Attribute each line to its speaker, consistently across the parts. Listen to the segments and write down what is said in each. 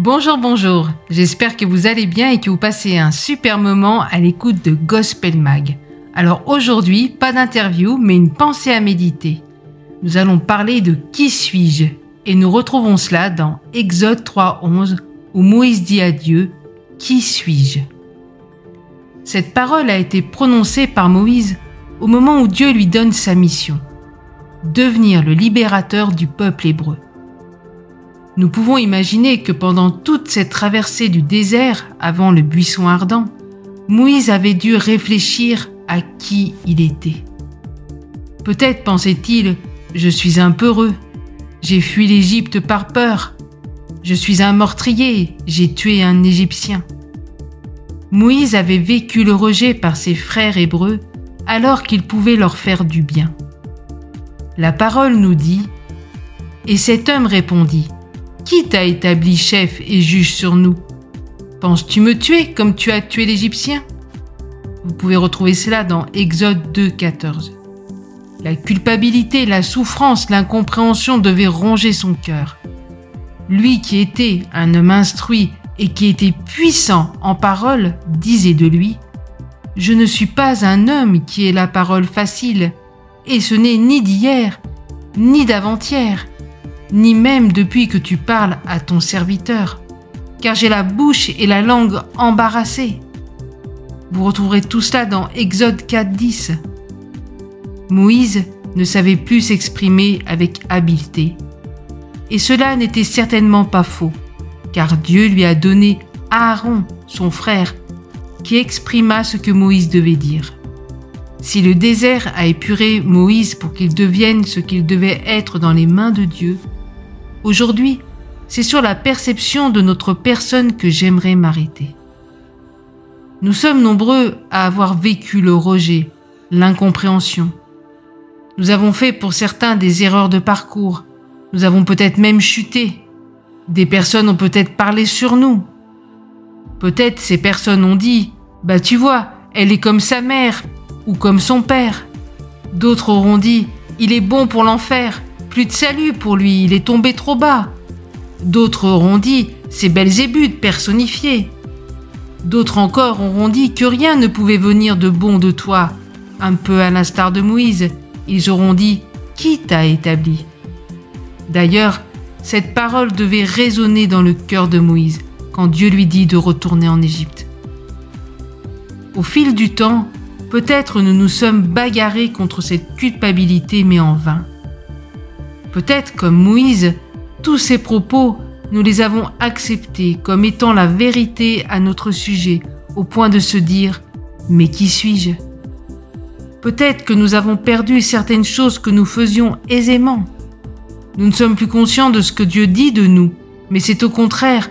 Speaker 1: Bonjour, bonjour. J'espère que vous allez bien et que vous passez un super moment à l'écoute de Gospel Mag. Alors aujourd'hui, pas d'interview, mais une pensée à méditer. Nous allons parler de qui suis-je? Et nous retrouvons cela dans Exode 3.11 où Moïse dit à Dieu Qui suis-je? Cette parole a été prononcée par Moïse au moment où Dieu lui donne sa mission devenir le libérateur du peuple hébreu. Nous pouvons imaginer que pendant toute cette traversée du désert avant le buisson ardent, Moïse avait dû réfléchir à qui il était. Peut-être pensait-il, je suis un peureux, j'ai fui l'Égypte par peur, je suis un meurtrier, j'ai tué un Égyptien. Moïse avait vécu le rejet par ses frères hébreux alors qu'il pouvait leur faire du bien. La parole nous dit, Et cet homme répondit, qui t'a établi chef et juge sur nous? Penses-tu me tuer comme tu as tué l'Égyptien? Vous pouvez retrouver cela dans Exode 2, 14. La culpabilité, la souffrance, l'incompréhension devaient ronger son cœur. Lui qui était un homme instruit et qui était puissant en parole, disait de lui, Je ne suis pas un homme qui ait la parole facile, et ce n'est ni d'hier, ni d'avant-hier, ni même depuis que tu parles à ton serviteur, car j'ai la bouche et la langue embarrassées. Vous retrouverez tout cela dans Exode 4.10. Moïse ne savait plus s'exprimer avec habileté. Et cela n'était certainement pas faux, car Dieu lui a donné Aaron, son frère, qui exprima ce que Moïse devait dire. Si le désert a épuré Moïse pour qu'il devienne ce qu'il devait être dans les mains de Dieu, Aujourd'hui, c'est sur la perception de notre personne que j'aimerais m'arrêter. Nous sommes nombreux à avoir vécu le rejet, l'incompréhension. Nous avons fait pour certains des erreurs de parcours. Nous avons peut-être même chuté. Des personnes ont peut-être parlé sur nous. Peut-être ces personnes ont dit Bah tu vois, elle est comme sa mère ou comme son père. D'autres auront dit Il est bon pour l'enfer, de salut pour lui, il est tombé trop bas. D'autres auront dit, c'est Belzébuth personnifié. D'autres encore auront dit que rien ne pouvait venir de bon de toi. Un peu à l'instar de Moïse, ils auront dit, qui t'a établi? D'ailleurs, cette parole devait résonner dans le cœur de Moïse quand Dieu lui dit de retourner en Égypte. Au fil du temps, peut-être nous nous sommes bagarrés contre cette culpabilité, mais en vain. Peut-être comme Moïse, tous ces propos, nous les avons acceptés comme étant la vérité à notre sujet, au point de se dire ⁇ Mais qui suis-je ?⁇ Peut-être que nous avons perdu certaines choses que nous faisions aisément. Nous ne sommes plus conscients de ce que Dieu dit de nous, mais c'est au contraire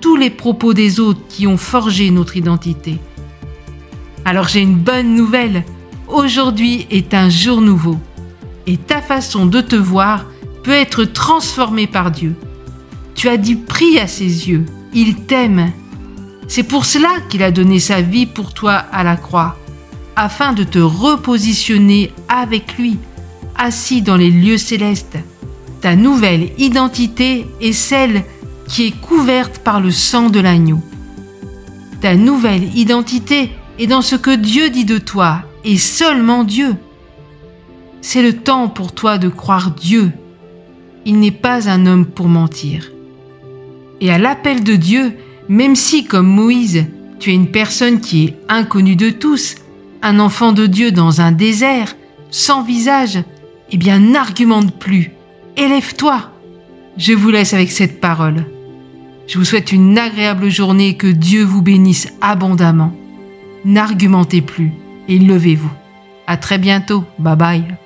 Speaker 1: tous les propos des autres qui ont forgé notre identité. Alors j'ai une bonne nouvelle. Aujourd'hui est un jour nouveau. Et ta façon de te voir être transformé par Dieu. Tu as du prix à ses yeux. Il t'aime. C'est pour cela qu'il a donné sa vie pour toi à la croix, afin de te repositionner avec lui, assis dans les lieux célestes. Ta nouvelle identité est celle qui est couverte par le sang de l'agneau. Ta nouvelle identité est dans ce que Dieu dit de toi, et seulement Dieu. C'est le temps pour toi de croire Dieu il n'est pas un homme pour mentir. Et à l'appel de Dieu, même si, comme Moïse, tu es une personne qui est inconnue de tous, un enfant de Dieu dans un désert, sans visage, eh bien n'argumente plus, élève-toi. Je vous laisse avec cette parole. Je vous souhaite une agréable journée et que Dieu vous bénisse abondamment. N'argumentez plus et levez-vous. À très bientôt. Bye bye.